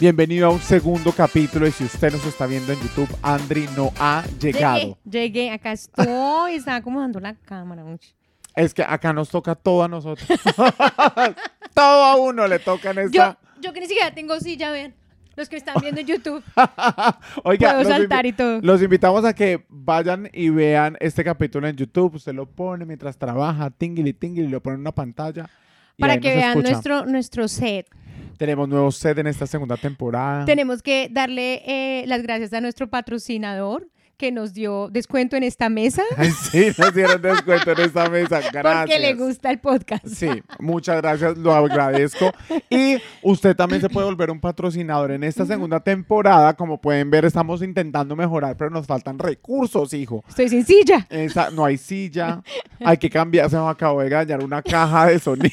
Bienvenido a un segundo capítulo y si usted nos está viendo en YouTube, Andri no ha llegado. Llegué, llegué, acá estoy, estaba acomodando la cámara. Es que acá nos toca todo a nosotros. todo a uno le toca en Yo, esta. yo que ni siquiera tengo silla, vean. Los que están viendo en YouTube, Oiga, puedo los, saltar invi- y todo. los invitamos a que vayan y vean este capítulo en YouTube. Usted lo pone mientras trabaja, tingili, tingili, lo pone en una pantalla. y Para ahí que nos vean escucha. nuestro, nuestro set. Tenemos nuevo set en esta segunda temporada. Tenemos que darle eh, las gracias a nuestro patrocinador que nos dio descuento en esta mesa sí, nos dieron descuento en esta mesa. Gracias. porque le gusta el podcast. Sí, muchas gracias, lo agradezco. Y usted también se puede volver un patrocinador en esta segunda temporada. Como pueden ver, estamos intentando mejorar, pero nos faltan recursos, hijo. Estoy sin silla. Esa- no hay silla, hay que cambiar, se me acabó de dañar una caja de sonido.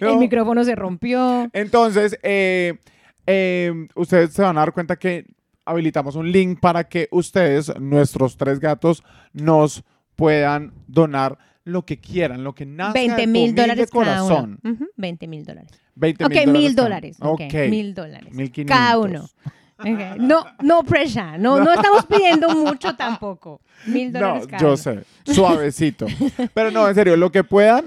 El micrófono se rompió. Entonces, eh, eh, ustedes se van a dar cuenta que habilitamos un link para que ustedes, nuestros tres gatos, nos puedan donar lo que quieran, lo que nazca 20 de tu mil dólares cada uno. corazón. Ujú, 20 mil dólares. 20 Ok, mil dólares. Ok, mil dólares. 1500. Cada uno. No, no pressure. No, no estamos pidiendo mucho tampoco. Mil No, dólares cada yo uno. sé, suavecito. Pero no, en serio, lo que puedan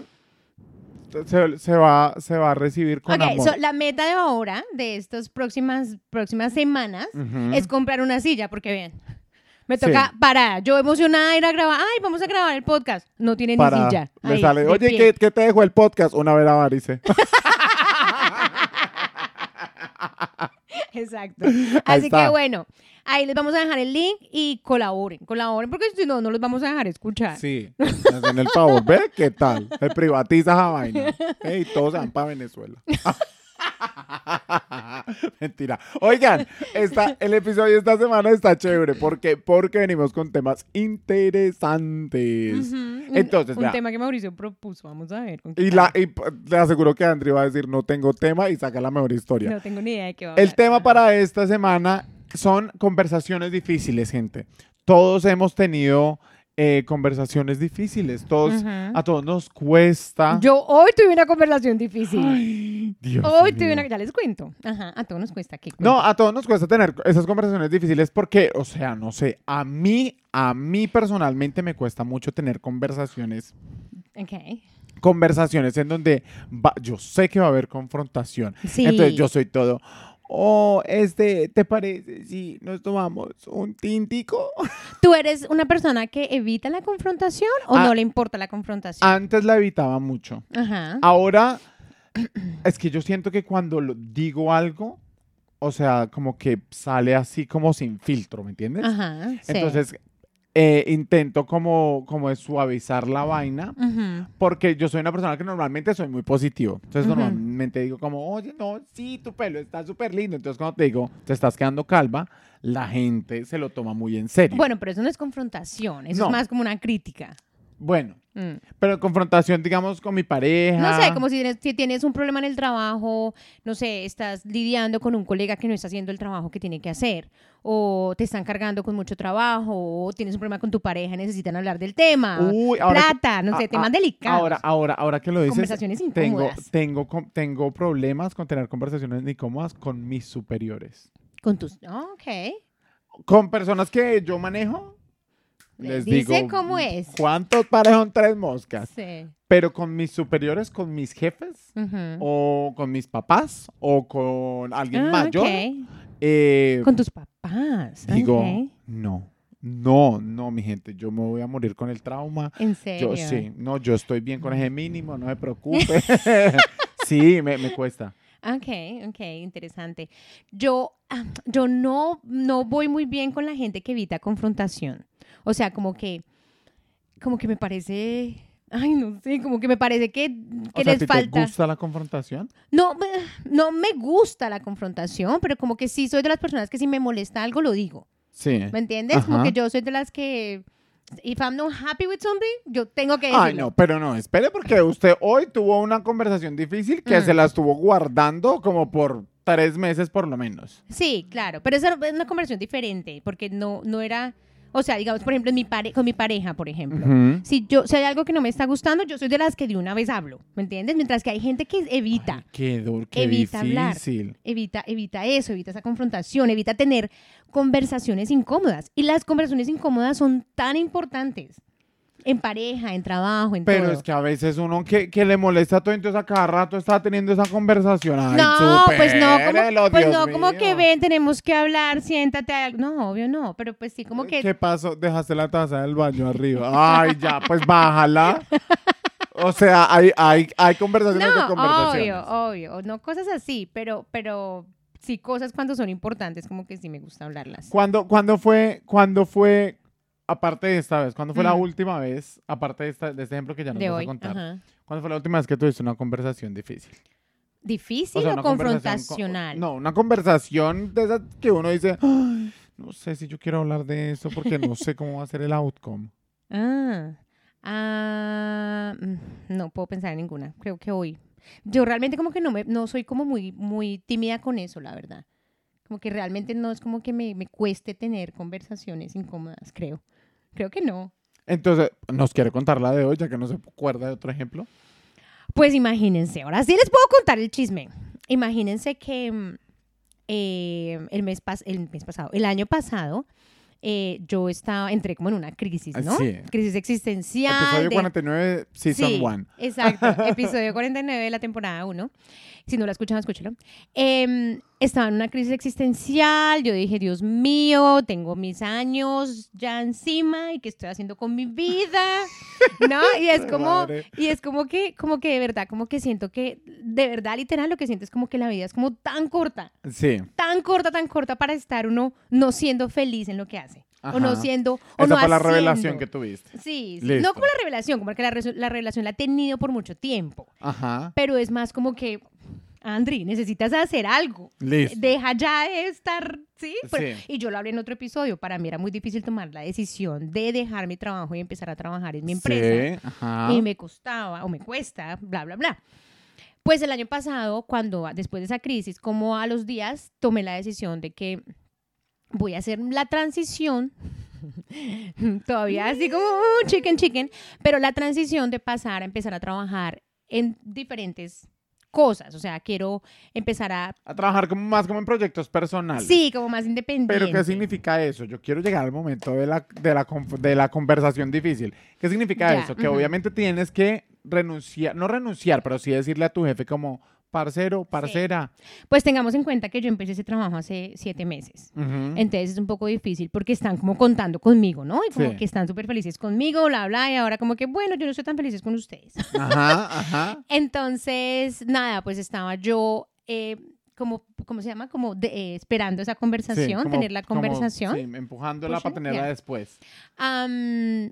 se, se va, se va a recibir con Ok, amor. so, la meta de ahora, de estas próximas, próximas semanas, es comprar una silla, porque vean, me Sí. toca parar. Yo emocionada ir a grabar. Ay, vamos a grabar el podcast. No tiene ni silla. le Ahí, sale, oye. ¿qué, qué te dejó el podcast? Una vera varice. Exacto. Así que bueno, ahí les vamos a dejar el link y colaboren. Colaboren porque si no, no los vamos a dejar escuchar. Sí, hacen el favor, ve qué tal. Se privatiza esa vaina. Ey, todos se van para Venezuela. Mentira. Oigan, esta, el episodio de esta semana está chévere. porque Porque venimos con temas interesantes. Ujú, un- Entonces, un tema que Mauricio propuso. Vamos a ver. Y, la, y le aseguro que Andri va a decir, no tengo tema y saca la mejor historia. No tengo ni idea de qué va a El hablar. tema para esta semana son conversaciones difíciles, gente. Todos hemos tenido eh, conversaciones difíciles. Todos. A todos nos cuesta. Yo hoy tuve una conversación difícil. Ay, Dios hoy mío. tuve una... Ya les cuento. Ajá, a todos nos cuesta. ¿qué No, a todos nos cuesta tener esas conversaciones difíciles porque, o sea, no sé, a mí, a mí personalmente me cuesta mucho tener conversaciones, Ok. conversaciones en donde va- yo sé que va a haber confrontación. Sí. Entonces yo soy todo, oh, este, ¿te parece si nos tomamos un tintico? ¿Tú eres una persona que evita la confrontación o Ah. no le importa la confrontación? Antes la evitaba mucho. Ajá. Ahora, es que yo siento que cuando lo- digo algo, o sea, como que sale así como sin filtro, ¿me entiendes? Ajá. sí. Entonces, eh, intento como, como de suavizar la vaina, porque yo soy una persona que normalmente soy muy positivo. Entonces, normalmente digo como, oye, no, sí, tu pelo está súper lindo. Entonces, cuando te digo, te estás quedando calva, la gente se lo toma muy en serio. Bueno, pero eso no es confrontación, eso No. es más como una crítica. Bueno, Mm. pero confrontación, digamos, con mi pareja. No sé, como si tienes, si tienes un problema en el trabajo, no sé, estás lidiando con un colega que no está haciendo el trabajo que tiene que hacer, o te están cargando con mucho trabajo, o tienes un problema con tu pareja necesitan hablar del tema, Uy, ahora que- plata, no sé, a- temas a- delicados. Ahora, ahora, ahora que lo dices, Conversaciones tengo, incómodas. tengo, com- tengo problemas con tener conversaciones incómodas con mis superiores. Con tus... ok. Con personas que yo manejo, les Dice digo, cómo es. ¿cuántos pares son tres moscas? Sí. Pero con mis superiores, con mis jefes, o con mis papás, o con alguien Ah, mayor, ok. eh, Con tus papás. digo, no, no, no, mi gente, yo me voy a morir con el trauma. En serio. Yo sí, no, yo estoy bien con ese mínimo, no se preocupe. sí, me, me cuesta. Ok, ok, interesante. Yo, ah, yo no, no voy muy bien con la gente que evita confrontación. O sea, como que, como que me parece, ay, no sé, como que me parece que, que o sea, ¿a les falta. ¿Te gusta la confrontación? No, no me gusta la confrontación, pero como que sí soy de las personas que si me molesta algo lo digo. Sí. ¿Me entiendes? Como que yo soy de las que, if I'm not happy with something, yo tengo que decirlo. Ay, no, pero no, espere porque usted hoy tuvo una conversación difícil que Mm. se la estuvo guardando como por tres meses por lo menos. Sí, claro, pero esa es una conversión diferente, porque no, no era, o sea, digamos, por ejemplo, en mi pare- con mi pareja, por ejemplo. Si yo, si hay algo que no me está gustando, yo soy de las que de una vez hablo, ¿me entiendes? Mientras que hay gente que evita. Ay, qué duro, qué Evita hablar. difícil. Evita, evita eso, evita esa confrontación, evita tener conversaciones incómodas. Y las conversaciones incómodas son tan importantes. En pareja, en trabajo, en Pero todo. es que a veces uno que, que le molesta todo, entonces a cada rato está teniendo esa conversación. Ay, no, pues no, como, pues Dios no, como que ven, tenemos que hablar, siéntate. a- No, obvio no, pero pues sí, como que ¿Qué pasó? Dejaste la taza del baño arriba. Ay, ya, pues bájala. O sea, hay, hay, hay conversaciones de No, conversaciones. obvio, obvio. No cosas así, pero, pero sí cosas cuando son importantes, como que sí me gusta hablarlas. ¿Cuándo, cuándo fue, cuándo fue, aparte de esta vez, cuándo fue la Mm. última vez, aparte de, esta, de este ejemplo que ya nos de vas hoy. a contar, Ajá. ¿cuándo fue la última vez que tuviste una conversación difícil? ¿Difícil o, confrontacional? no, una conversación de esas que uno dice, "Ay, no sé si yo quiero hablar de eso porque no sé cómo va a ser el outcome. Ah, ah, mm, no puedo pensar en ninguna. Creo que hoy. Yo realmente como que no me, no soy como muy, muy tímida con eso, la verdad. Como que realmente no es como que me, me cueste tener conversaciones incómodas, creo. Creo que no. Entonces, ¿nos quiere contar la de hoy, ya que no se acuerda de otro ejemplo? Pues imagínense, ahora sí les puedo contar el chisme. Imagínense que mm, eh, el, mes pas- el mes pasado, el año pasado, eh, yo estaba, entré como en una crisis, ¿no? Sí. Crisis existencial. Episodio de- 49, Season Sí, 1. Exacto, episodio 49 de la temporada 1. Si no lo escuchan, escúchelo. Em, estaba en una crisis existencial. Yo dije, Dios mío, tengo mis años ya encima y qué estoy haciendo con mi vida, ¿no? Y es como, y es como que, como que de verdad, como que siento que, de verdad, literal, lo que siento es como que la vida es como tan corta, Sí. tan corta, tan corta para estar uno no siendo feliz en lo que hace. O no Ajá. siendo, o Esa no fue la revelación que tuviste. Sí, no como la revelación, como que la, la revelación la he tenido por mucho tiempo, Ajá. pero es más como que, Andri, necesitas hacer algo. Listo. Deja ya de estar, ¿sí? Pero- Sí. Y yo lo hablé en otro episodio, para mí era muy difícil tomar la decisión de dejar mi trabajo y empezar a trabajar en mi empresa. Sí, ajá. Y me costaba, o me cuesta, bla, bla, bla. Pues el año pasado, cuando después de esa crisis, como a los días, tomé la decisión de que voy a hacer la transición, todavía así como uh, chicken, chicken, pero la transición de pasar a empezar a trabajar en diferentes cosas. O sea, quiero empezar a, A trabajar como más como en proyectos personales. sí, como más independiente. Pero ¿qué significa eso? Yo quiero llegar al momento de la, de la, de la conversación difícil. ¿Qué significa Ya, eso? Que obviamente tienes que renunciar, no renunciar, pero sí decirle a tu jefe como, parcero, parcera. Pues tengamos en cuenta que yo empecé ese trabajo hace siete meses. Entonces es un poco difícil porque están como contando conmigo, ¿no? Y como Sí. que están súper felices conmigo, bla, bla, y ahora como que, bueno, yo no estoy tan feliz con ustedes. Ajá, ajá. Entonces, nada, pues estaba yo eh, como, ¿cómo se llama? Como de- eh, esperando esa Sí, conversación, como- tener la como, conversación. sí, empujándola para Pushing, tenerla yeah. después.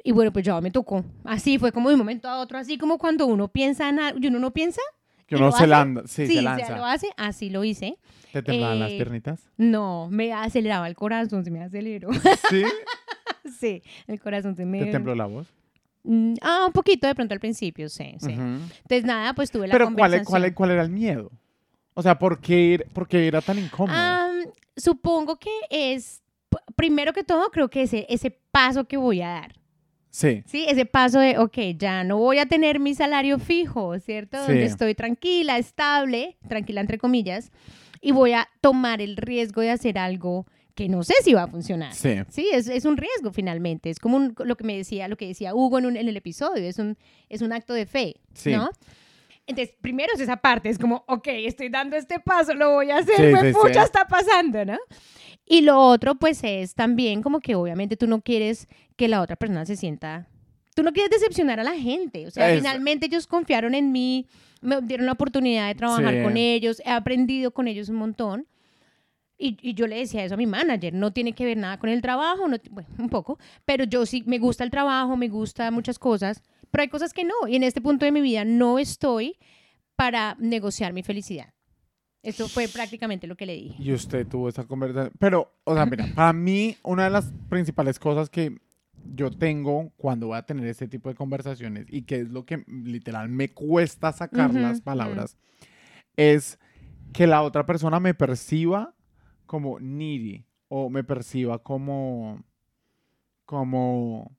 Y bueno, pues ya me tocó. Así fue como de un momento a otro, así como cuando uno piensa en algo, y uno no piensa. Que ¿Y uno se, lanza, sí, Sí, se lanza. sea, lo hace, así lo hice. ¿Te temblaban las Eh, piernitas? No, me aceleraba el corazón, se me aceleró. Sí. sí, el corazón se me... ¿Te tembló la voz? Mm, Ah, un poquito de pronto al principio, sí, sí. Entonces, nada, pues tuve la Pero ¿cuál, conversación. cuál, ¿cuál era el miedo? O sea, ¿por qué, por qué era tan incómodo? Supongo que es, primero que todo, creo que ese, ese paso que voy a dar. Sí. Sí, ese paso de, ok, ya no voy a tener mi salario fijo, ¿cierto? Sí. Donde estoy tranquila, estable, tranquila entre comillas, y voy a tomar el riesgo de hacer algo que no sé si va a funcionar. Sí. Sí, es, es un riesgo finalmente. Es como un- lo que me decía, lo que decía Hugo en, un- en el episodio, es un, es un acto de fe, Sí. ¿no? Entonces, primero es esa parte, es como, ok, estoy dando este paso, lo voy a hacer, Sí, pues sí, pucha sí. está pasando, ¿no? Y lo otro, pues, es también como que obviamente tú no quieres que la otra persona se sienta, tú no quieres decepcionar a la gente, o sea, Es- finalmente ellos confiaron en mí, me dieron la oportunidad de trabajar con ellos, he aprendido con ellos un montón. Y, y yo le decía eso a mi manager, no tiene que ver nada con el trabajo, no, bueno, un poco, pero yo sí me gusta el trabajo, me gusta muchas cosas, pero hay cosas que no, y en este punto de mi vida no estoy para negociar mi felicidad. Esto fue prácticamente lo que le dije. Y usted tuvo esa conversación. Pero, o sea, mira, para mí, una de las principales cosas que yo tengo cuando voy a tener este tipo de conversaciones y que es lo que literal me cuesta sacar las palabras, es que la otra persona me perciba como needy o me perciba como, como,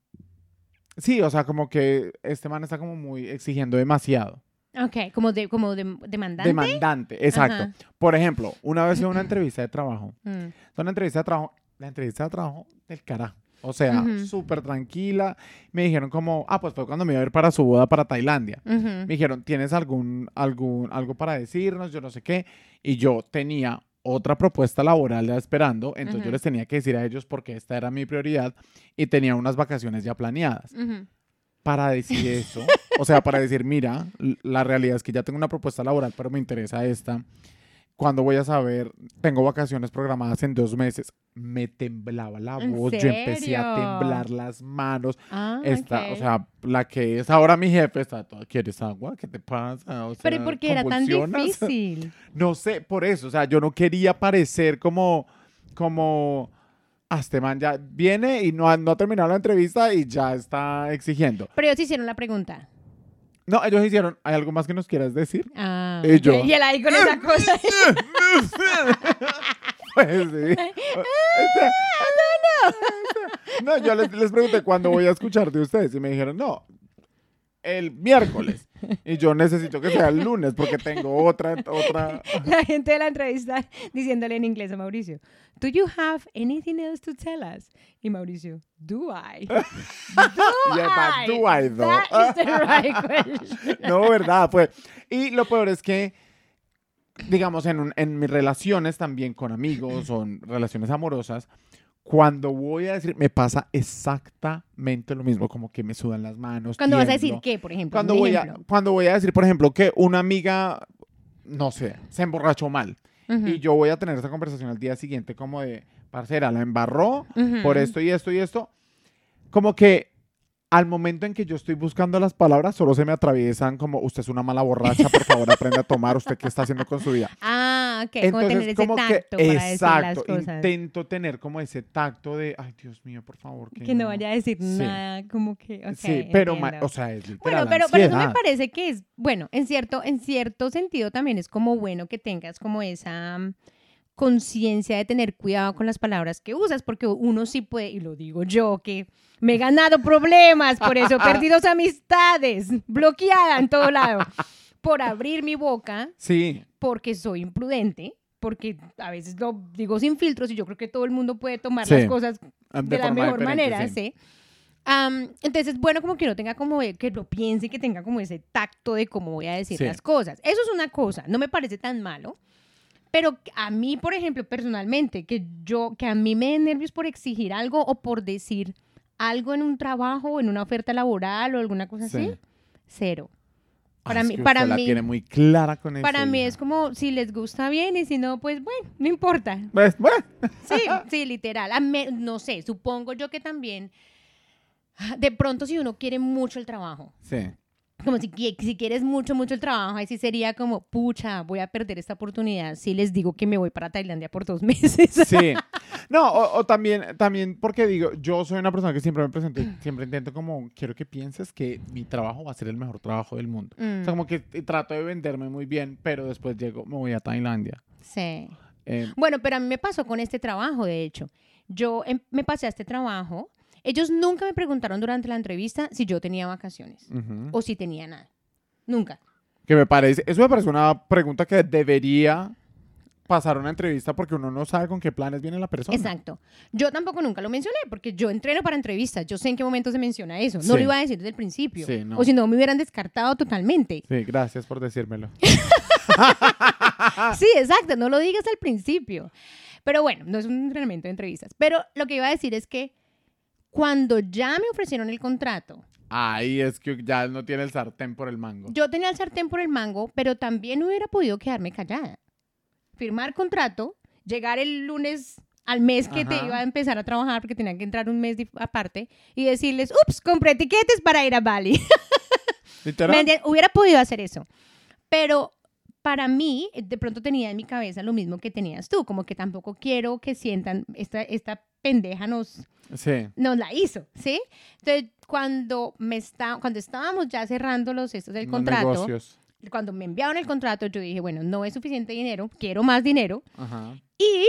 sí, o sea, como que este man está como muy exigiendo demasiado. Ok, como, de, como de- demandante. Demandante, exacto. Ajá. Por ejemplo, una vez en una entrevista de trabajo, Mm. una entrevista de trabajo, la entrevista de trabajo del carajo. O sea, Ujú. súper tranquila. Me dijeron como, ah, pues fue cuando me iba a ir para su boda para Tailandia. Me dijeron, ¿tienes algún, algún, algo para decirnos? Yo no sé qué. Y yo tenía otra propuesta laboral ya esperando, entonces yo les tenía que decir a ellos porque esta era mi prioridad y tenía unas vacaciones ya planeadas. Para decir eso, o sea, para decir, mira, la realidad es que ya tengo una propuesta laboral, pero me interesa esta. ¿Cuándo voy a saber? Tengo vacaciones programadas en dos meses. Me temblaba la ¿En voz, yo empecé a temblar las manos. Ah, Esta. O sea, la que es ahora mi jefe está toda, ¿quieres agua? ¿Qué te pasa? O Pero ¿y sea, por qué era tan difícil? No sé, por eso. O sea, yo no quería parecer como, como, ah, este man ya viene y no ha, no ha terminado la entrevista y ya está exigiendo. Pero ellos hicieron la pregunta. No, ellos hicieron, ¿hay algo más que nos quieras decir? Ah, Y yo. Y él ahí con esa cosa. Pues sí. No, yo les, les pregunté cuándo voy a escuchar de ustedes y me dijeron, no, el miércoles. Y yo necesito que sea el lunes porque tengo otra, otra. la gente de la entrevista diciéndole en inglés a Mauricio, ¿Do you have anything else to tell us? Y Mauricio, ¿Do I? ¿Do Yeah, but do I, though? That is the right question. No, verdad, pues. Y lo peor es que, digamos, en, un- en mis relaciones también con amigos o en relaciones amorosas, cuando voy a decir, me pasa exactamente lo mismo, como que me sudan las manos. Cuando vas a decir qué, por ejemplo. cuando voy, a, cuando voy a decir, por ejemplo, que una amiga, no sé, se emborrachó mal Ujú, y yo voy a tener esa conversación al día siguiente como de, parcera, la embarró por esto y esto y esto, como que al momento en que yo estoy buscando las palabras, solo se me atraviesan como, usted es una mala borracha, por favor aprenda a tomar, usted qué está haciendo con su vida. Ah, ok, como tener ese como que, tacto para decir las exacto, cosas. intento tener como ese tacto de, ay Dios mío, por favor. Que, Que no vaya a decir Sí. nada, como que, sí, pero, ma- entiendo. o sea, es literal Bueno, pero, pero eso me parece que es, bueno, en cierto, en cierto sentido también es como bueno que tengas como esa conciencia de tener cuidado con las palabras que usas, porque uno sí puede, y lo digo yo, que me he ganado problemas, por eso he perdido amistades, bloqueada en todo lado, por abrir mi boca, Sí, porque soy imprudente, porque a veces lo digo sin filtros y yo creo que todo el mundo puede tomar Sí, las cosas de, de, la mejor manera, sí. Am, entonces, bueno, como que uno tenga como, e- que lo piense, que tenga como ese tacto de cómo voy a decir Sí. las cosas. Eso es una cosa, no me parece tan malo. Pero a mí, por ejemplo, personalmente, que yo, que a mí me den nervios por exigir algo o por decir algo en un trabajo o en una oferta laboral o alguna cosa Sí. así, cero. Ay, Para es mí- que para usted la mí- tiene muy clara con eso. Para mí hija. es como, si les gusta bien y si no, pues bueno, no importa. Pues, bueno, Sí, sí, literal. A me- no sé, supongo yo que también, de pronto si uno quiere mucho el trabajo, sí. Como si, si quieres mucho, mucho el trabajo, ahí sí sería como, pucha, voy a perder esta oportunidad si les digo que me voy para Tailandia por dos meses. Sí. No, o, o también, también porque digo, yo soy una persona que siempre me presento, siempre intento como, quiero que pienses que mi trabajo va a ser el mejor trabajo del mundo. O Mm, sea, como que trato de venderme muy bien, pero después llego, me voy a Tailandia. sí. Eh, Bueno, pero a mí me pasó con este trabajo, de hecho. Yo em- me pasé a este trabajo. Ellos nunca me preguntaron durante la entrevista si yo tenía vacaciones o si tenía nada. Nunca. Que me parece, eso me parece una pregunta que debería pasar una entrevista porque uno no sabe con qué planes viene la persona. Exacto. Yo tampoco nunca lo mencioné porque yo entreno para entrevistas. Yo sé en qué momento se menciona eso. No Sí. lo iba a decir desde el principio. Sí, no. O si no, me hubieran descartado totalmente. Sí, gracias por decírmelo. Sí, exacto. No lo digas al principio. Pero bueno, no es un entrenamiento de entrevistas. Pero lo que iba a decir es que cuando ya me ofrecieron el contrato, Ahí es que ya no tiene el sartén por el mango. yo tenía el sartén por el mango, pero también hubiera podido quedarme callada. Firmar contrato, llegar el lunes al mes que te Ajá. iba a empezar a trabajar porque tenía que entrar un mes aparte y decirles, ups, compré tiquetes para ir a Bali. ¿Me? Hubiera podido hacer eso. Pero para mí, de pronto tenía en mi cabeza lo mismo que tenías tú, como que tampoco quiero que sientan, esta, esta pendeja nos, Sí. nos la hizo, ¿sí? Entonces, cuando, me está, cuando estábamos ya cerrando los estos del Los contrato, negocios. cuando me enviaron el contrato, yo dije, bueno, no es suficiente dinero, quiero más dinero. Ajá. Y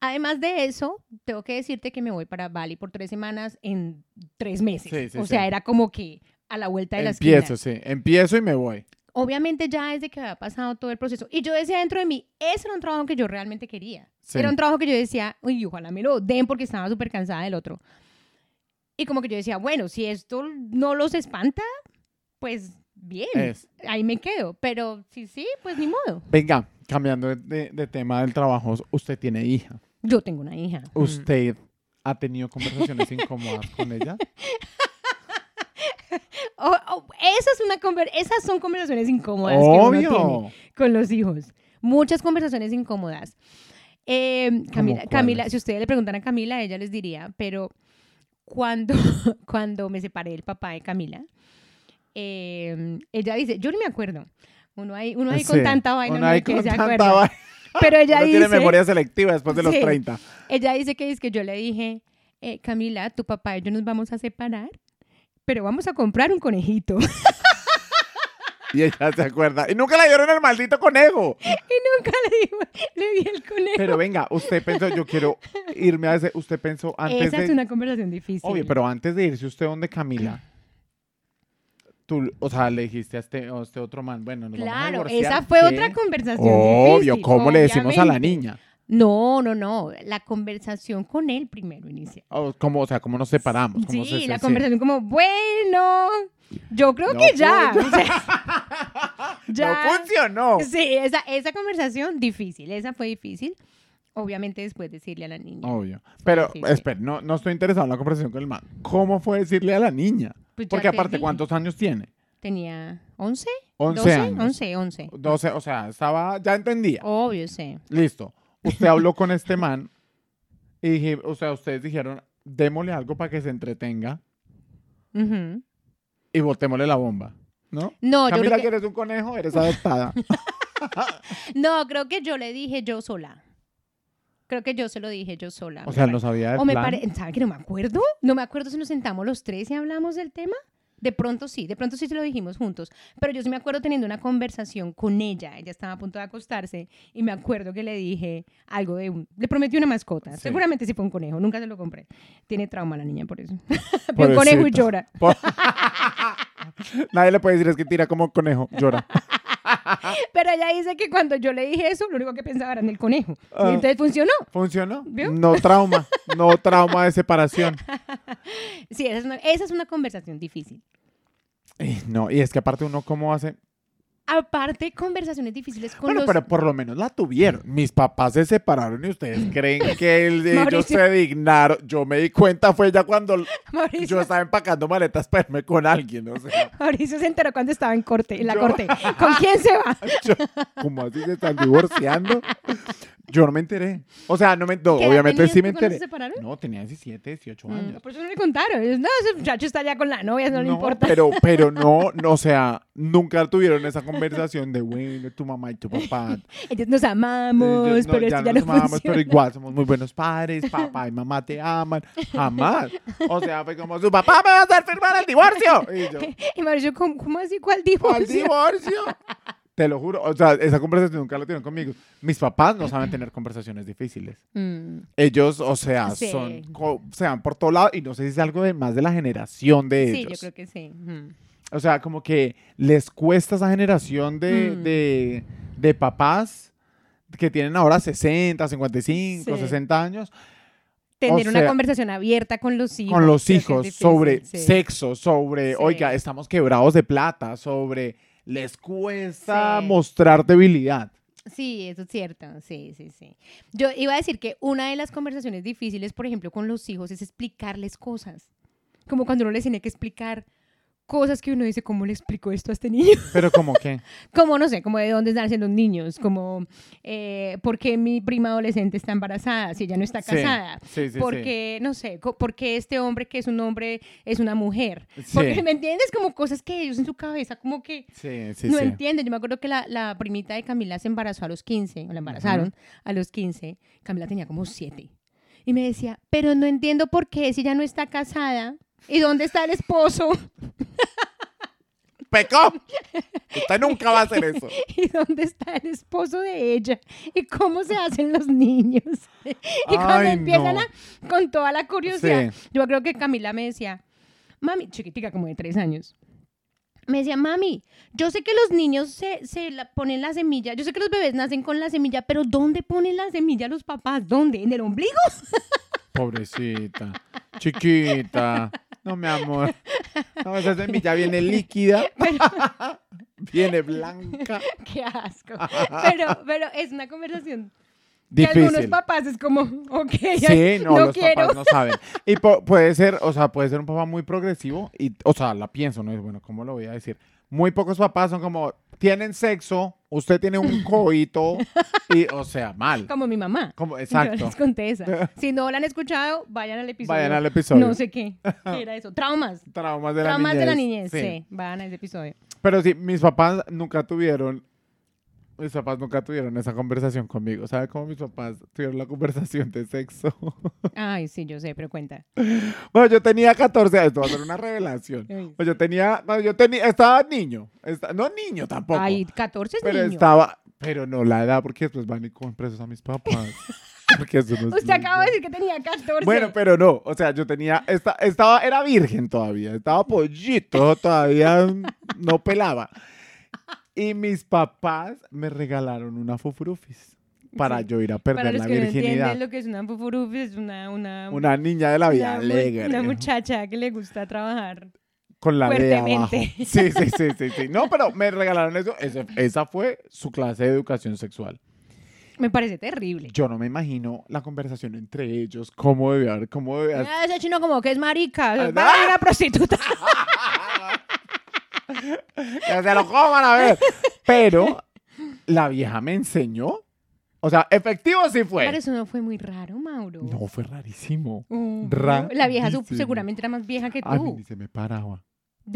además de eso, tengo que decirte que me voy para Bali por tres semanas en tres meses. Sí, sí, o sí. sea, era como que a la vuelta de la Empiezo, sí. Empiezo y me voy. Obviamente ya desde que había pasado todo el proceso. Y yo decía dentro de mí, ese era un trabajo que yo realmente quería. Sí. Era un trabajo que yo decía, uy, ojalá me lo den porque estaba súper cansada del otro. Y como que yo decía, bueno, si esto no los espanta, pues bien, Es. ahí me quedo. Pero si sí, pues ni modo. Venga, cambiando de, de- de tema del trabajo, usted tiene hija. Yo tengo una hija. Mm. ¿Usted ha tenido conversaciones incómodas con ella? Oh, oh, esa es una conver- esas son conversaciones incómodas que uno tiene Obvio. con los hijos. Muchas conversaciones incómodas. Eh, Camila, si ustedes le preguntan a Camila, ella les diría, pero cuando, cuando me separé del papá de Camila, eh, ella dice, yo ni me acuerdo. Uno ahí, uno ahí con tanta vaina, uno no que con se tanta acuerda. vaina. Pero ella Uno dice, tiene memoria selectiva después de los Sí. 30. ella dice que es que yo le dije, eh, Camila, tu papá y yo nos vamos a separar, pero vamos a comprar un conejito. Y ella se acuerda. Y nunca le dieron el maldito conejo. Y nunca le, le di el conejo. Pero venga, usted pensó, yo quiero irme a ese. Usted pensó antes Esa de. es una conversación difícil. Obvio, pero antes de irse usted donde Camila. Tú, o sea, le dijiste a este, a este otro man, bueno, nos vamos a Claro, divorciar, esa fue ¿qué? otra conversación Obvio, difícil, ¿cómo le decimos a la obviamente. niña? No, no, no. La conversación con él primero inicia. O, ¿cómo, o sea, ¿cómo nos separamos? ¿Cómo Sí, se- la se- conversación como, bueno, yo creo No que ya. o sea, ya. No funcionó. Sí, esa, esa conversación difícil, esa fue difícil. Obviamente después decirle a la niña. Obvio. Pero, Sí, sí. espera, no, no estoy interesado en la conversación con el man. ¿Cómo fue decirle a la niña? Pues Porque te aparte, dije. ¿cuántos años tiene? Tenía 11, 11 12, años. 11, 11. 12, o sea, estaba, ya entendía. Obvio, sí. Listo. Usted habló con este man y dije, o sea, ustedes dijeron, démosle algo para que se entretenga Ujú. Y botémosle la bomba. ¿No? No, yo Camila, creo que que, eres un conejo, eres adoptada. no, creo que yo le dije yo sola. Creo que yo se lo dije yo sola. o sea, pare- no sabía del O me parece, ¿sabe que no me acuerdo? No me acuerdo si nos sentamos los tres y hablamos del tema. De pronto sí, de pronto sí se lo dijimos juntos. Pero yo sí me acuerdo teniendo una conversación con ella. Ella estaba a punto de acostarse y me acuerdo que le dije algo de un. Le prometí una mascota. Sí. Seguramente sí fue un conejo. Nunca se lo compré. Tiene trauma la niña por eso. Ve un conejo y llora. Nadie le puede decir es que tira como conejo, llora. Pero ella dice que cuando yo le dije eso, lo único que pensaba era en el conejo. Ah. Y entonces funcionó. ¿Funcionó? ¿Vio? No trauma, no trauma de separación. Sí, esa es una, esa es una conversación difícil. Eh, No, y es que aparte uno cómo hace... Aparte, conversaciones difíciles con Bueno, los... pero por lo menos la tuvieron. Mis papás se separaron y ustedes creen que el- ellos Mauricio. se dignaron. Yo me di cuenta fue ya cuando Mauricio, yo estaba empacando maletas para irme con alguien. O sea, Mauricio se enteró cuando estaba en corte, en la Yo- corte. ¿Con quién se va? yo, ¿cómo así se están divorciando? Yo no me enteré. O sea, no me, no, ¿Qué edad obviamente sí me cuando se enteré. separaron? No, tenía 17, 18 Mm, años. Por eso no le contaron. Ellos, No, ese muchacho está ya con la novia, no, le importa. Pero, pero no, no, o sea, nunca tuvieron esa conversación de, bueno, tu mamá y tu papá. Ellos nos amamos, Ellos no- pero esto ya, nos no amamos, funciona. pero igual somos muy buenos padres, papá y mamá te aman, jamás. O sea, fue como, su papá me va a hacer firmar el divorcio. Y yo, Y Mauricio, ¿cómo, cómo así? ¿Cuál divorcio? ¿al divorcio? Te lo juro, o sea, esa conversación nunca la tuvieron conmigo. Mis papás no saben tener conversaciones difíciles. Mm, Ellos, o sea, Sí. son, se van por todo lado y no sé si es algo de más de la generación de sí, ellos. yo creo que sí. Mm. O sea, como que les cuesta esa generación de, Mm. de, de papás que tienen ahora 60, 55, Sí. 60 años Tener O una sea, conversación abierta con los hijos. con los hijos difícil, sobre sí. sexo, sobre, Sí. oiga, estamos quebrados de plata, sobre les cuesta mostrar debilidad. Sí, eso es cierto, sí, sí, sí. Yo iba a decir que una de las conversaciones difíciles, por ejemplo, con los hijos es explicarles cosas. Como cuando uno les tiene que explicar cosas que uno dice, ¿cómo le explico esto a este niño? Pero como que, como, no sé, como de dónde nacen los niños, como eh, por qué mi prima adolescente está embarazada si ella no está casada. sí, sí, sí. porque, no sé, porque este hombre que es un hombre es una mujer. Sí. Porque, ¿me entiendes? Como cosas que ellos en su cabeza como que sí, sí, no entienden. Yo me acuerdo que la, la primita de Camila se embarazó a los 15, o la embarazaron a los 15. Camila tenía como 7. Y me decía, pero no entiendo por qué si ella no está casada. ¿Y dónde está el esposo? ¡Pecó! Usted nunca va a hacer eso. ¿Y dónde está el esposo de ella? ¿Y cómo se hacen los niños? y cuando Ay, empiezan no. a, con toda la curiosidad, Sí. yo creo que Camila me decía, mami, chiquitica como de tres años, me decía, mami, yo sé que los niños se, se la- ponen la semilla, yo sé que los bebés nacen con la semilla, pero ¿dónde ponen la semilla los papás? ¿Dónde? ¿En el ombligo? Pobrecita, chiquita. No, mi amor. No, esa semilla viene líquida. viene blanca. ¡Qué asco! Pero, pero es una conversación que Difícil. algunos papás es como, ok, Sí, no, no los quiero. papás no saben. Y puede ser, o sea, puede ser un papá muy progresivo y, o sea, la pienso, ¿no? Y bueno, ¿cómo lo voy a decir? Muy pocos papás son como, tienen sexo, usted tiene un coito y, o sea, mal. Como mi mamá. Como, Yo exacto. les conté esa. Si no la han escuchado, vayan al episodio. Vayan al episodio. No sé qué. ¿Qué era eso? Traumas. Traumas de la Traumas niñez. de la niñez. Sí. Sí. vayan a ese episodio. Pero sí, mis papás nunca tuvieron, mis papás nunca tuvieron esa conversación conmigo. ¿Sabe cómo mis papás tuvieron la conversación de sexo? Ay, sí, yo sé, pero cuenta. Bueno, yo tenía 14 años, esto va a ser una revelación. Pues yo tenía, cuando yo tenía, estaba niño, no niño tampoco, Ay, 14 es pero niño. estaba, pero no la edad, porque después van y cogen presos a mis papás. Porque eso no es Usted acaba de decir que tenía 14. Bueno, pero no, o sea, yo tenía, esta- estaba, era virgen todavía, estaba pollito, todavía no pelaba. Y mis papás me regalaron una fufurufis para Sí. yo ir a Para perder los la que no virginidad. entienden lo que es una fufurufi, es una, una, Una niña de la vida una alegre. una muchacha que le gusta trabajar. con la D abajo. Sí, sí, sí, sí, sí. No, pero me regalaron eso. Ese- esa fue su clase de educación sexual. Me parece terrible. Yo no me imagino la conversación entre ellos, cómo debe haber, cómo debe haber. Ah, ese chino como que es marica. Va a ir a prostituta. Que se lo coman a ver. Pero la vieja me enseñó. O sea, efectivo sí fue. Pero eso no fue muy raro, Mauro. No, fue rarísimo. Oh, Rarísimo. La vieja seguramente era más vieja que A mí tú. ni se me paraba.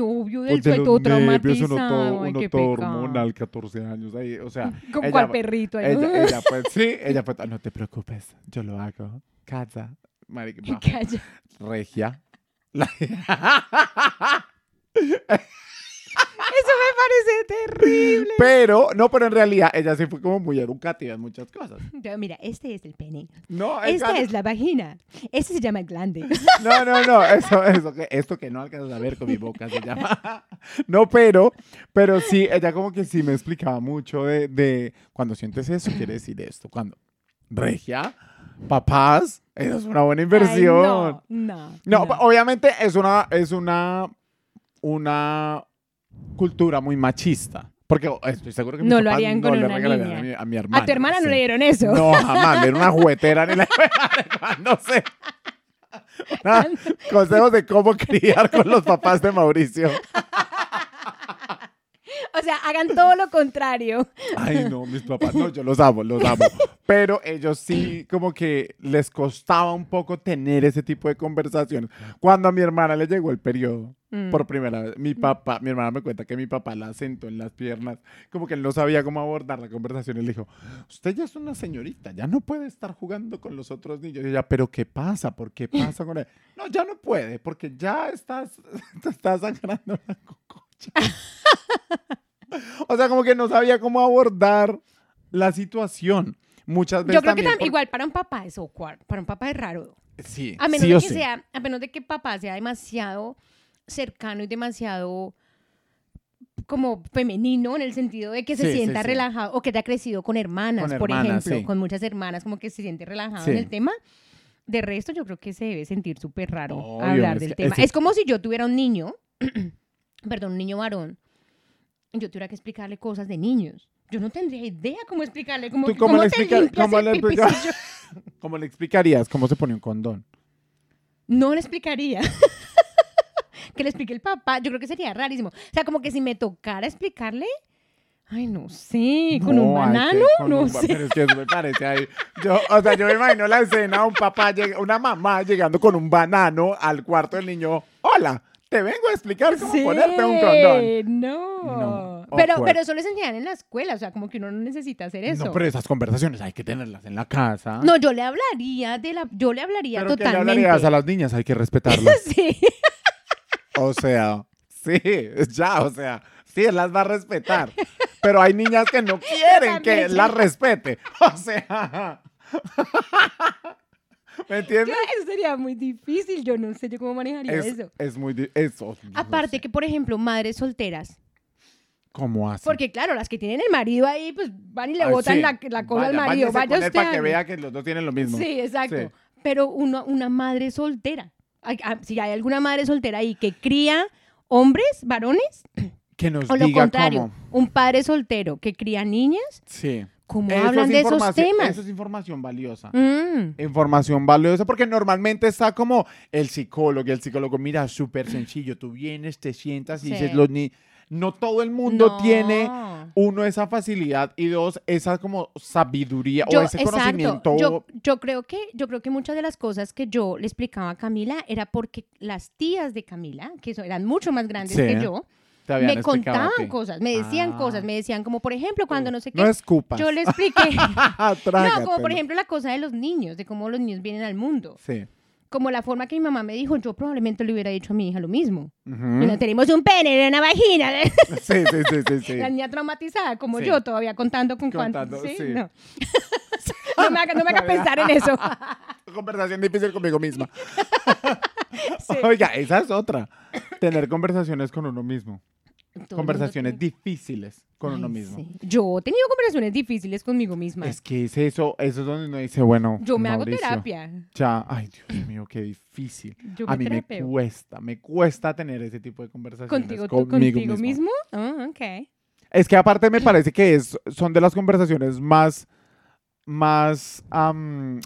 Obvio Pues del los nervios, uno traumatizado. todo, Ay, uno qué todo hormonal, 14 años ahí. O sea, Con ella cual perrito ahí. ella, ella pues sí, ella pues, no te preocupes, yo lo hago. Casa, marica, bajo. Calla. regia. La- Eso me parece terrible. pero, no, pero en realidad ella sí fue como muy educativa en muchas cosas. Entonces, Mira, este es el pene. No, Esta es la vagina. Este se llama el glande. no, no, no, eso, eso, que, esto que no alcanzas a ver con mi boca se llama. No, pero, pero sí, ella como que sí me explicaba mucho de, de cuando sientes eso, quiere decir esto. Cuando, regia, papás, eso es una buena inversión. Ay, no, no. No, obviamente es una, es una, una cultura muy machista. Porque estoy seguro que No lo harían no con le una niña. a mi, a mi hermana. A tu hermana no le dieron eso. No, jamás, le era una juguetera ni la no sé. Nada, consejos de cómo criar con los papás de Mauricio. O sea, hagan todo lo contrario. Ay, no, mis papás, no, yo los amo, los amo. Pero ellos sí, como que les costaba un poco tener ese tipo de conversaciones. Cuando a mi hermana le llegó el periodo, Mm. por primera vez, mi papá, mi hermana me cuenta que mi papá la sentó en las piernas, como que él no sabía cómo abordar la conversación. Él dijo, usted ya es una señorita, ya no puede estar jugando con los otros niños. Y ella, pero ¿qué pasa? ¿Por qué pasa con él? No, ya no puede, porque ya estás, te estás sangrando la cococha. o sea, como que no sabía cómo abordar la situación. Muchas veces Yo creo que también tam- por- igual para un papá es awkward. Para un papá es raro. Sí, A menos sí de que sí. sea, a menos de que papá sea demasiado cercano y demasiado como femenino en el sentido de que se Sí, sienta relajado o que te ha crecido con hermanas, Con por hermanas, ejemplo, con muchas hermanas, como que se siente relajado en el tema. De resto, yo creo que se debe sentir súper raro Obvio, hablar es del que tema. ese- Es como si yo tuviera un niño, perdón, un niño varón, yo tuviera que explicarle cosas de niños. Yo no tendría idea cómo explicarle, cómo, ¿Tú que- cómo cómo le te explica- cómo le explica- ¿Cómo le explicarías cómo se pone un condón? No le explicaría. que le explique el papá, yo creo que sería rarísimo. O sea, como que si me tocara explicarle, ay, no sé, con un No, que- banano, con no un sé. Pero es que eso me parece ahí. Yo, o sea, yo me imagino la escena, un papá, llega- una mamá llegando con un banano al cuarto del niño. Hola, te vengo a explicar cómo ponerte un condón. No. No, Pero, awkward. pero eso les enseñan en la escuela, o sea, como que uno no necesita hacer eso. No, pero esas conversaciones hay que tenerlas en la casa. No, yo le hablaría de la, yo le hablaría pero que le totalmente. hablarías a las niñas, hay que respetarlas. Sí. O sea, sí, ya, o sea, sí, él las va a respetar. Pero hay niñas que no quieren que las respete. O sea, ¿me entiendes? Eso sería muy difícil, yo no sé yo cómo manejaría Es, eso. es muy... Eso, no Aparte sé. que, por ejemplo, madres solteras, ¿Cómo hace? porque claro, las que tienen el marido ahí, pues van y le Ah, botan sí. la, la cosa Vaya, al marido, vaya usted. para que vea que los dos tienen lo mismo. Sí, exacto. Sí. Pero uno, una madre soltera, ah, si hay alguna madre soltera ahí que cría hombres, varones, Que nos o lo diga contrario, cómo. un padre soltero que cría niñas, Sí. ¿Cómo Eso hablan es de esos temas? Eso es información valiosa. Mm. Información valiosa porque normalmente está como el psicólogo y el psicólogo, mira, súper sencillo, tú vienes, te sientas y Sí. dices, los ni... no todo el mundo No. tiene, uno, esa facilidad y dos, esa como sabiduría Yo- o ese exacto. conocimiento. Yo, yo creo que, yo creo que muchas de las cosas que yo le explicaba a Camila era porque las tías de Camila, que eran mucho más grandes Sí, que yo, me contaban cosas, me decían Ah. cosas, me decían como por ejemplo cuando no sé qué, No escupas. yo le expliqué, no, como por ejemplo la cosa de los niños, de cómo los niños vienen al mundo, Sí. como la forma que mi mamá me dijo, yo probablemente le hubiera dicho a mi hija lo mismo. Y no tenemos un pene una vagina. Sí, sí, sí, sí, sí. La niña traumatizada, como Sí. yo, todavía contando con cuántos. Contando, Sí, sí. no. no me haga, no haga pensar en eso. Conversación difícil conmigo misma. Sí. Oiga, esa es otra. Tener conversaciones con uno mismo. Todo Conversaciones difíciles con Ay, uno mismo. sí. Yo he tenido conversaciones difíciles conmigo misma. Es que es eso, eso es donde uno dice, bueno, yo me Mauricio, hago terapia. Ya, ay, Dios mío, qué difícil. Yo A mí me cuesta, me cuesta tener ese tipo de conversaciones ¿Contigo, tú- conmigo contigo mismo. mismo? Ah, ok. Es que aparte me parece que es, son de las conversaciones más, más, am,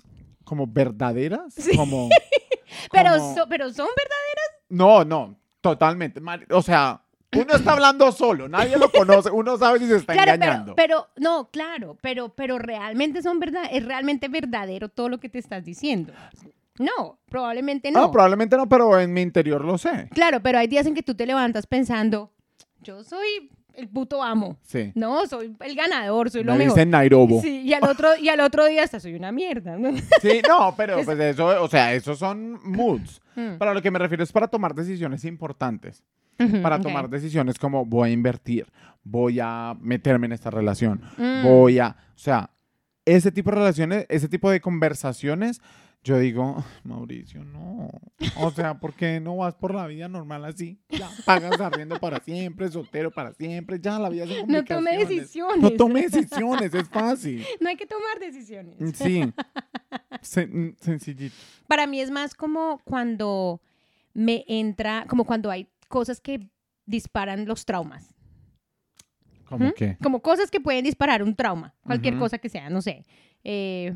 como verdaderas, Sí. como... Pero, como- so- pero son verdaderas. No, no, totalmente. O sea, uno está hablando solo, nadie lo conoce, uno sabe si se está Claro, engañando. pero, pero, no, claro, pero, pero realmente son verdad, es realmente verdadero todo lo que te estás diciendo. No, probablemente no. No, probablemente no, pero en mi interior lo sé. Claro, pero hay días en que tú te levantas pensando, yo soy el puto amo. Sí. No, soy el ganador, soy lo Me mejor. dicen Nairobi. Sí. Sí, y al otro, y al otro día hasta soy una mierda. ¿no? no, pero pues eso, o sea, esos son moods. Mm. Para lo que me refiero es para tomar decisiones importantes. Para tomar decisiones como voy a invertir, voy a meterme en esta relación, Mm. voy a, o sea, ese tipo de relaciones, ese tipo de conversaciones, yo digo, Mauricio, no. O sea, ¿por qué no vas por la vida normal así? Ya, pagas arriendo para siempre, soltero para siempre, ya la vida es No tome decisiones. No tome decisiones, es fácil. No hay que tomar decisiones. Sí. Sen- sencillito. Para mí es más como cuando me entra, como cuando hay cosas que disparan los traumas. ¿Cómo ¿Mm? que? Como cosas que pueden disparar un trauma, cualquier cosa que sea, no sé. Eh,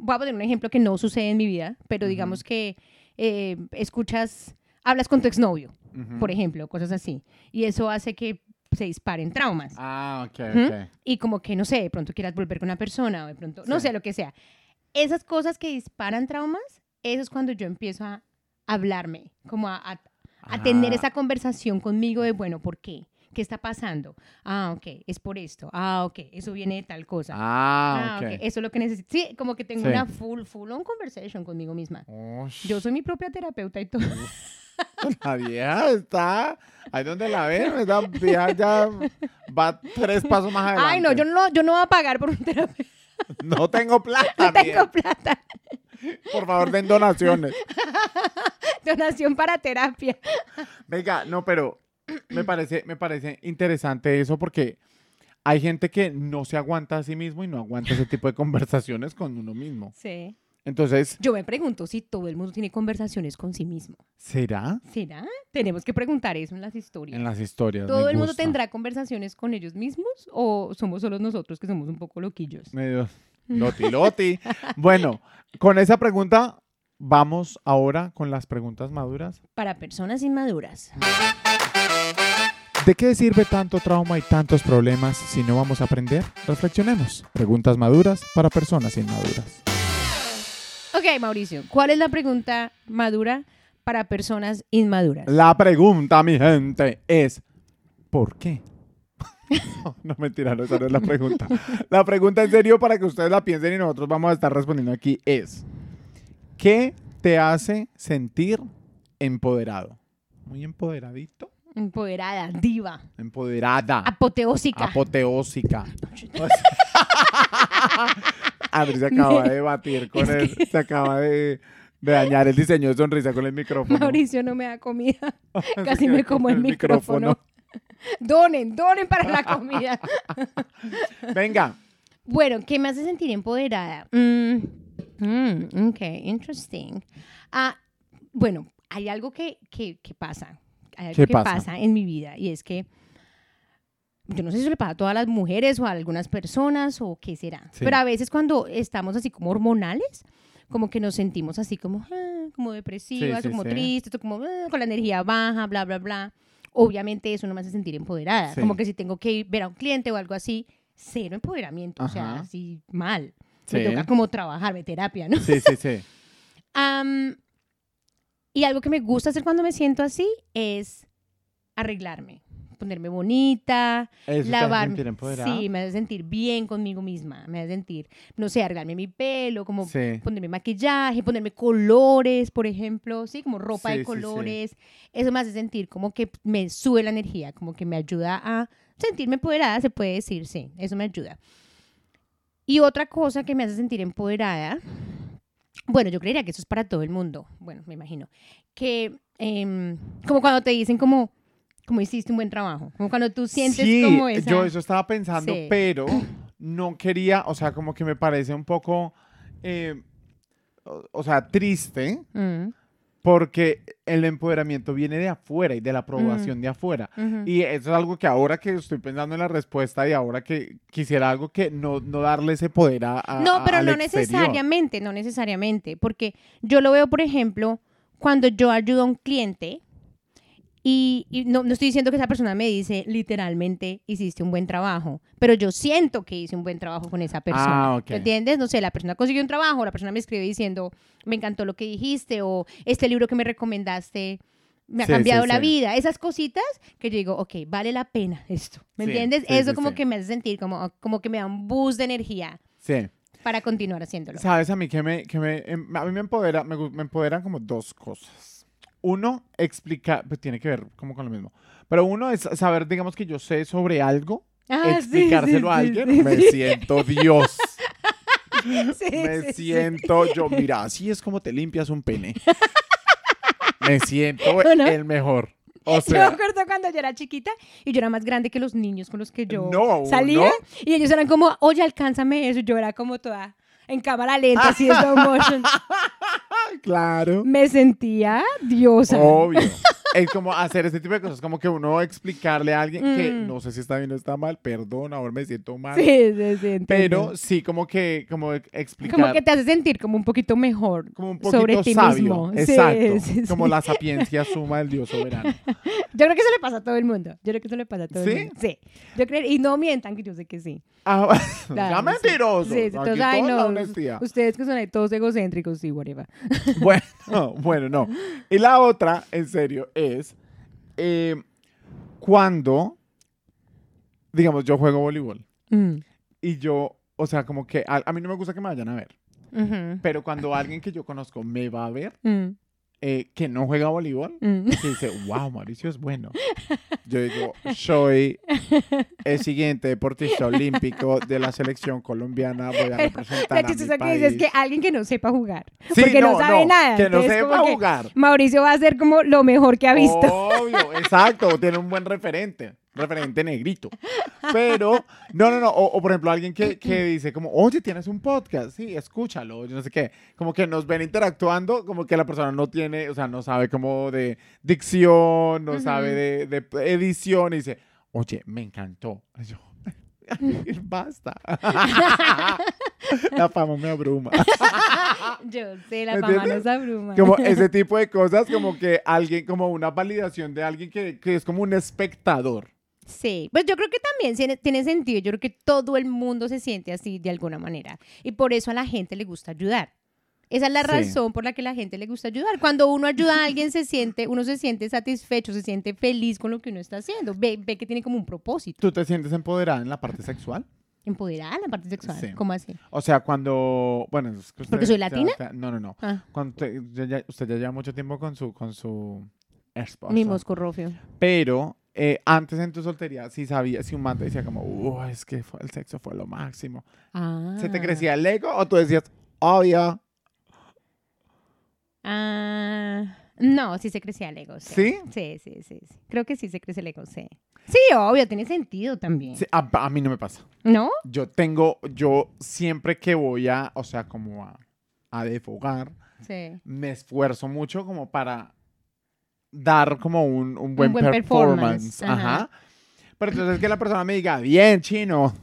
voy a poner un ejemplo que no sucede en mi vida, pero digamos que eh, escuchas, hablas con tu exnovio, por ejemplo, cosas así, y eso hace que se disparen traumas. Ah, ok, ok. Y como que, no sé, de pronto quieras volver con una persona o de pronto, no sé, lo que sea. Esas cosas que disparan traumas, eso es cuando yo empiezo a hablarme, como a, a- a tener Ah, esa conversación conmigo de, bueno, ¿por qué? ¿Qué está pasando? Ah, ok, es por esto. Ah, ok, eso viene de tal cosa. Ah, Ah, ok. ok, eso es lo que necesito. Sí, como que tengo Sí. una full, full on conversation conmigo misma. Yo soy mi propia terapeuta y todo. La vieja está. Ahí donde la ven, esa vieja ya va tres pasos más adelante. Ay, no, yo no, yo no voy a pagar por un terapeuta. No tengo plata. No tengo plata. Por favor, den donaciones. Donación para terapia. Venga, no, pero me parece, me parece interesante eso porque hay gente que no se aguanta a sí mismo y no aguanta ese tipo de conversaciones con uno mismo. Sí. Entonces, Yo me pregunto si todo el mundo tiene conversaciones con sí mismo. ¿será? ¿Será? Tenemos que preguntar eso en las historias. En las historias. ¿Todo el mundo tendrá conversaciones con ellos mismos o somos solo nosotros que somos un poco loquillos? Medio loti loti. bueno, con esa pregunta vamos ahora con las preguntas maduras. Para personas inmaduras. ¿De qué sirve tanto trauma y tantos problemas si no vamos a aprender? Reflexionemos. Preguntas maduras para personas inmaduras. Ok, Mauricio, ¿cuál es la pregunta madura para personas inmaduras? La pregunta, mi gente, es ¿por qué? no, mentira, no, esa no es la pregunta. La pregunta en serio para que ustedes la piensen y nosotros vamos a estar respondiendo aquí es ¿qué te hace sentir empoderado? Muy empoderadito. Empoderada, diva, Empoderada. apoteósica. Apoteósica. Andrés se acaba de batir con él. Se acaba de, de dañar el diseño de sonrisa con el micrófono. Mauricio no me da comida. Casi me como el micrófono. Donen, donen para la comida. Venga, Bueno, ¿qué me hace sentir empoderada? Mm, mm, ok, interesting. Ah, bueno, hay algo que, que, que pasa. Hay algo ¿Qué que pasa? pasa? en mi vida y es que yo no sé si eso le pasa a todas las mujeres o a algunas personas o qué será. Sí. Pero a veces cuando estamos así como hormonales, como que nos sentimos así como, ah, como depresivas, Sí, sí, como tristes, como ah, con la energía baja, bla, bla, bla. Obviamente eso no me hace sentir empoderada. Como que si tengo que ir ver a un cliente o algo así, cero empoderamiento. O sea, Ajá. así mal. Me toca como trabajarme, terapia, ¿no? sí, sí, sí. Am, y algo que me gusta hacer cuando me siento así es arreglarme, ponerme bonita, Eso lavarme. sentir empoderada. Sí, me hace sentir bien conmigo misma, me hace sentir, no sé, arreglarme mi pelo, como Sí. ponerme maquillaje, ponerme colores, por ejemplo, sí, como ropa Sí, de sí. colores. Eso me hace sentir como que me sube la energía, como que me ayuda a sentirme empoderada, se puede decir, sí, eso me ayuda. Y otra cosa que me hace sentir empoderada, bueno, yo creería que eso es para todo el mundo, bueno, me imagino, que em, como cuando te dicen como, como hiciste un buen trabajo, como cuando tú sientes sí, como esa... yo eso estaba pensando, Sí. pero no quería, o sea, como que me parece un poco, eh, o, o sea, triste, Mm, porque el empoderamiento viene de afuera y de la aprobación de afuera. Y eso es algo que ahora que estoy pensando en la respuesta y ahora que quisiera algo que no, no darle ese poder a, a- No, pero no exterior. necesariamente, no necesariamente, porque yo lo veo, por ejemplo, cuando yo ayudo a un cliente y, y no, no estoy diciendo que esa persona me dice literalmente hiciste un buen trabajo, pero yo siento que hice un buen trabajo con esa persona. Ah, ok. ¿Entiendes? No sé, la persona consiguió un trabajo, la persona me escribe diciendo me encantó lo que dijiste o este libro que me recomendaste me ha Sí, sí, cambiado la sí. vida. Esas cositas que yo digo, ok, vale la pena esto. ¿Me entiendes? Eso como que me hace sentir como, como que me da un boost de energía Sí. para continuar haciéndolo. ¿Sabes a mí que me, que me, em, a mí me empodera, me, me empoderan como dos cosas. Uno, explicar, pues tiene que ver como con lo mismo. Pero uno es saber, digamos que yo sé sobre algo, Ah, explicárselo sí, a alguien, sí, me siento Dios. Me siento yo, mira, así es como te limpias un pene. me siento ¿O no? el mejor. O Yo me sea, acuerdo cuando yo era chiquita y yo era más grande que los niños con los que yo No, salía. Y ellos eran como, oye, alcánzame eso. Yo era como toda en cámara lenta, así en slow motion. claro. Me sentía diosa. Obvio. Es como hacer este tipo de cosas, como que uno explicarle a alguien que Mm. no sé si está bien o está mal, perdón, ahora me siento mal. Sí, sí, sí. entiendo. Pero sí, como que, como explicar. Como que te hace sentir como un poquito mejor. como un poquito sobre ti sabio. mismo. Exacto. sí, Como sí. la sapiencia suma del dios soberano. Yo creo que eso le pasa a todo el mundo. Yo creo que eso le pasa a todo ¿Sí? el mundo. Sí. Yo creo, y no mientan que yo sé que sí. Ah, Claro, ya mentiroso. Sí, todos, ay, no. Ustedes que son ahí todos egocéntricos, sí, whatever. Bueno, bueno, no. Y la otra, en serio, es eh, cuando, digamos, yo juego voleibol Mm, y yo, o sea, como que a, a mí no me gusta que me vayan a ver, pero cuando alguien que yo conozco me va a ver, mm, eh, que no juega voleibol, mm. que dice, wow, Mauricio es bueno. Yo digo, soy el siguiente deportista olímpico de la selección colombiana, voy a representar Lo a mi que dices país. que alguien que no sepa jugar. Sí, porque no, sabe nada. Que no entonces sepa jugar. Mauricio va a ser como lo mejor que ha visto. Obvio, exacto, tiene un buen referente, referente negrito. Pero, no, no, no, o, o por ejemplo alguien que, que dice como, oye, tienes un podcast, sí, escúchalo, yo no sé qué, como que nos ven interactuando, como que la persona no tiene, o sea, no sabe como de dicción, no sabe de, de edición, y dice, oye, me encantó. Y yo, basta. La fama me abruma. Yo sé, la ¿Me fama nos abruma. Como ese tipo de cosas, como que alguien, como una validación de alguien que, que es como un espectador. Sí, pues yo creo que también tiene, sentido. Yo creo que todo el mundo se siente así de alguna manera. Y por eso a la gente le gusta ayudar. Esa es la Sí. razón por la que la gente le gusta ayudar. Cuando uno ayuda a alguien, se siente, uno se siente satisfecho, se siente feliz con lo que uno está haciendo. Ve, ve que tiene como un propósito. ¿Tú te sientes empoderada en la parte sexual? Empoderada en la parte sexual. Sí. ¿Cómo así? O sea, cuando, bueno, es que usted ¿Porque soy latina? ya- no, no, no. Ah, Cuando te- ya- ya- usted ya lleva mucho tiempo con su, con su esposa. mi moscorrofio. Pero eh, antes en tu soltería sí sabía, si un man te decía como, "Uh, es que fue- el sexo fue lo máximo. Ah. ¿Se te crecía el ego o tú decías, obvio? Ah, no, sí se crecía el ego. Sí. ¿Sí? Sí, sí, sí, sí. Creo que sí se crece el ego, sí. Sí, obvio, tiene sentido también. Sí, a, a mí no me pasa. ¿No? Yo tengo, yo siempre que voy a, o sea, como a, a desfogar, Sí. me esfuerzo mucho como para dar como un, un buen, buen performance. performance, ajá. Ajá. Pero entonces que la persona me diga, bien, chino.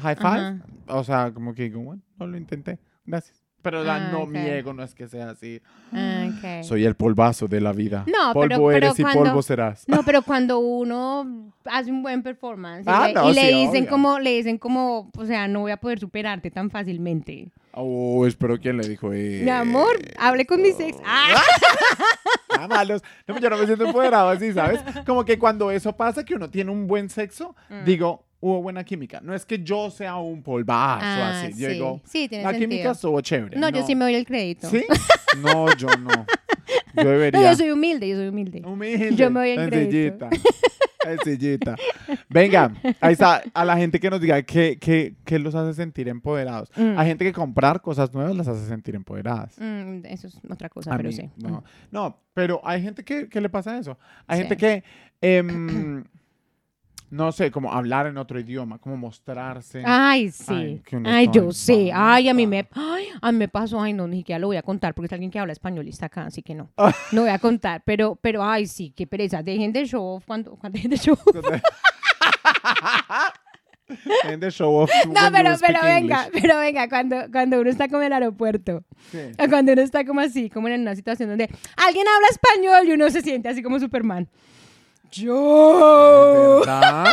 High five. Ajá. O sea, como que digo, bueno, no lo intenté. Gracias. Pero la- Ah, no, ok. mi ego no es que sea así. Ah. Soy el polvazo de la vida. No, polvo pero- pero eres y cuando- polvo serás. No, pero cuando uno hace un buen performance y Ah, le, no, y le sí, dicen obvio. como, le dicen como, o sea, no voy a poder superarte tan fácilmente. Oh, espero quién le dijo. Eh, Mi amor, hable con mis ex. Ah, Malos. No, yo no me siento empoderado así, ¿sabes? Como que cuando eso pasa, que uno tiene un buen sexo, Mm. digo, hubo buena química. No es que yo sea un polvazo Ah, así. Yo digo, Sí, la sentido. química estuvo chévere. no, yo sí me doy el crédito. ¿Sí? No, yo no. Yo debería. No, yo soy humilde, yo soy humilde. Humilde. Yo me doy el Sencillita. Sencillita. Venga, ahí está. A la gente que nos diga qué, qué, qué los hace sentir empoderados. Mm. Hay gente que comprar cosas nuevas las hace sentir empoderadas. Mm, eso es otra cosa, A pero mí, sí. no. No, pero hay gente que, que le pasa eso. Hay Sí. gente que, em, no sé, como hablar en otro idioma, como mostrarse. Ay, sí. Ay, yo sé. Ay, a mí me, ay, a mí me pasó. Ay, no, ni siquiera lo voy a contar porque es alguien que habla español y está acá, así que no. No voy a contar. Pero, pero, ay, sí, qué pereza. Dejen de show off cuando, cuando dejen de show. En the show off No, pero, pero venga, English. pero venga, cuando, cuando uno está como en el aeropuerto, Sí. o cuando uno está como así, como en una situación donde alguien habla español y uno se siente así como Superman. Yo. ¿Verdad?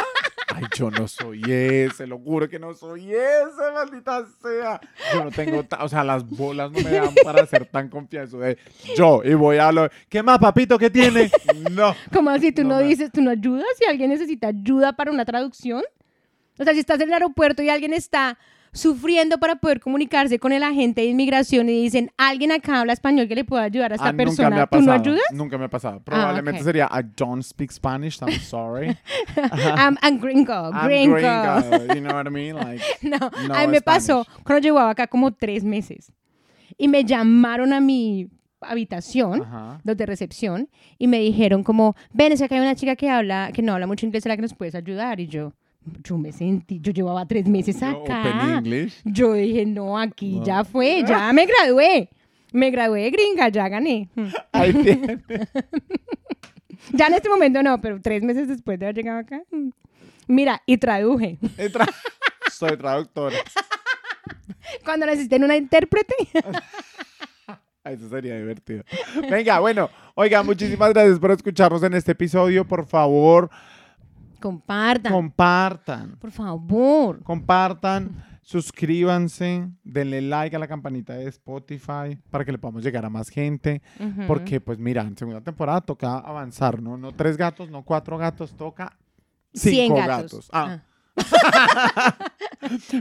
Ay, yo no soy ese, lo juro que no soy ese, maldita sea. Yo no tengo, ta- o sea, las bolas no me dan para ser tan confianzo de yo y voy a hablar. ¿Qué más, papito? ¿Qué tiene? No. Como así, tú No no, me- dices, tú no ayudas si alguien necesita ayuda para una traducción. O sea, si estás en el aeropuerto y alguien está sufriendo para poder comunicarse con el agente de inmigración y dicen, alguien acá habla español que le pueda ayudar a esta Ah, nunca me persona, ha ¿tú no pasado. ayudas? Nunca me ha pasado. Probablemente ok. sería I don't speak Spanish, I'm sorry. I'm, I'm gringo, I'm gringo. gringo, you know what I mean? Like, No, No a mí me pasó cuando llevaba acá como tres meses y me llamaron a mi habitación ajá. los de recepción y me dijeron como, ven, es que acá hay una chica que habla, que no habla mucho inglés, ¿será que nos puedes ayudar? Y yo, yo me sentí, yo llevaba tres meses acá. Yo dije, no, aquí No. ya fue, ya me gradué. Me gradué de gringa, ya gané. Hmm. Ya en este momento no, pero tres meses después de haber llegado acá. hmm. Mira, y traduje. Soy traductora. Cuando necesiten una intérprete. Eso sería divertido. Venga, bueno, oiga, muchísimas gracias por escucharnos en este episodio. Por favor, Compartan, compartan. por favor. Compartan, suscríbanse, denle like a la campanita de Spotify para que le podamos llegar a más gente. Porque, pues mira, en segunda temporada toca avanzar, ¿no? No tres gatos, no cuatro gatos, toca cinco gatos. gatos. Ah,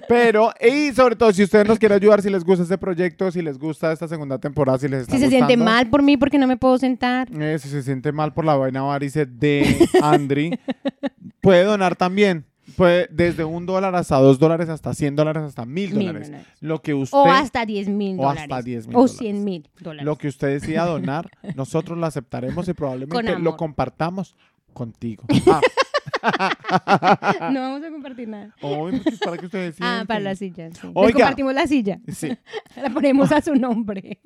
Pero, y sobre todo, si ustedes nos quieren ayudar, si les gusta este proyecto, si les gusta esta segunda temporada, si les está Si se siente mal por mí porque no me puedo sentar. eh, si se siente mal por la vaina varice de Andri, puede donar también. Puede desde un dólar hasta dos dólares, hasta cien dólares, hasta mil dólares. Lo que usted, O hasta 10 mil o dólares. hasta 10 mil O. 100 mil dólares. lo que usted decida donar, nosotros lo aceptaremos y probablemente lo compartamos contigo. Ah, No vamos a compartir nada. es para que ustedes Ah, para la silla. Sí. Oiga. compartimos la silla. Sí. La ponemos a su nombre.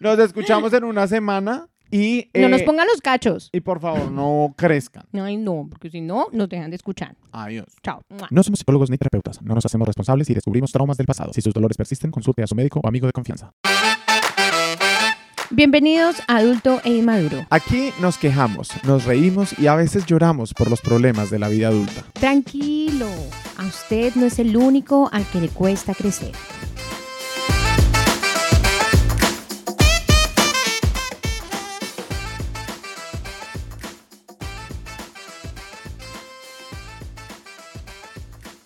Nos escuchamos en una semana Y, No nos eh, pongan los cachos. y por favor, no crezcan. Ay, no, porque si no, nos dejan de escuchar. Adiós. Chao. No somos psicólogos ni terapeutas. No nos hacemos responsables si descubrimos traumas del pasado. Si sus dolores persisten, consulte a su médico o amigo de confianza. Bienvenidos a Adulto e Inmaduro. Aquí nos quejamos, nos reímos y a veces lloramos por los problemas de la vida adulta. Tranquilo, a usted no es el único al que le cuesta crecer.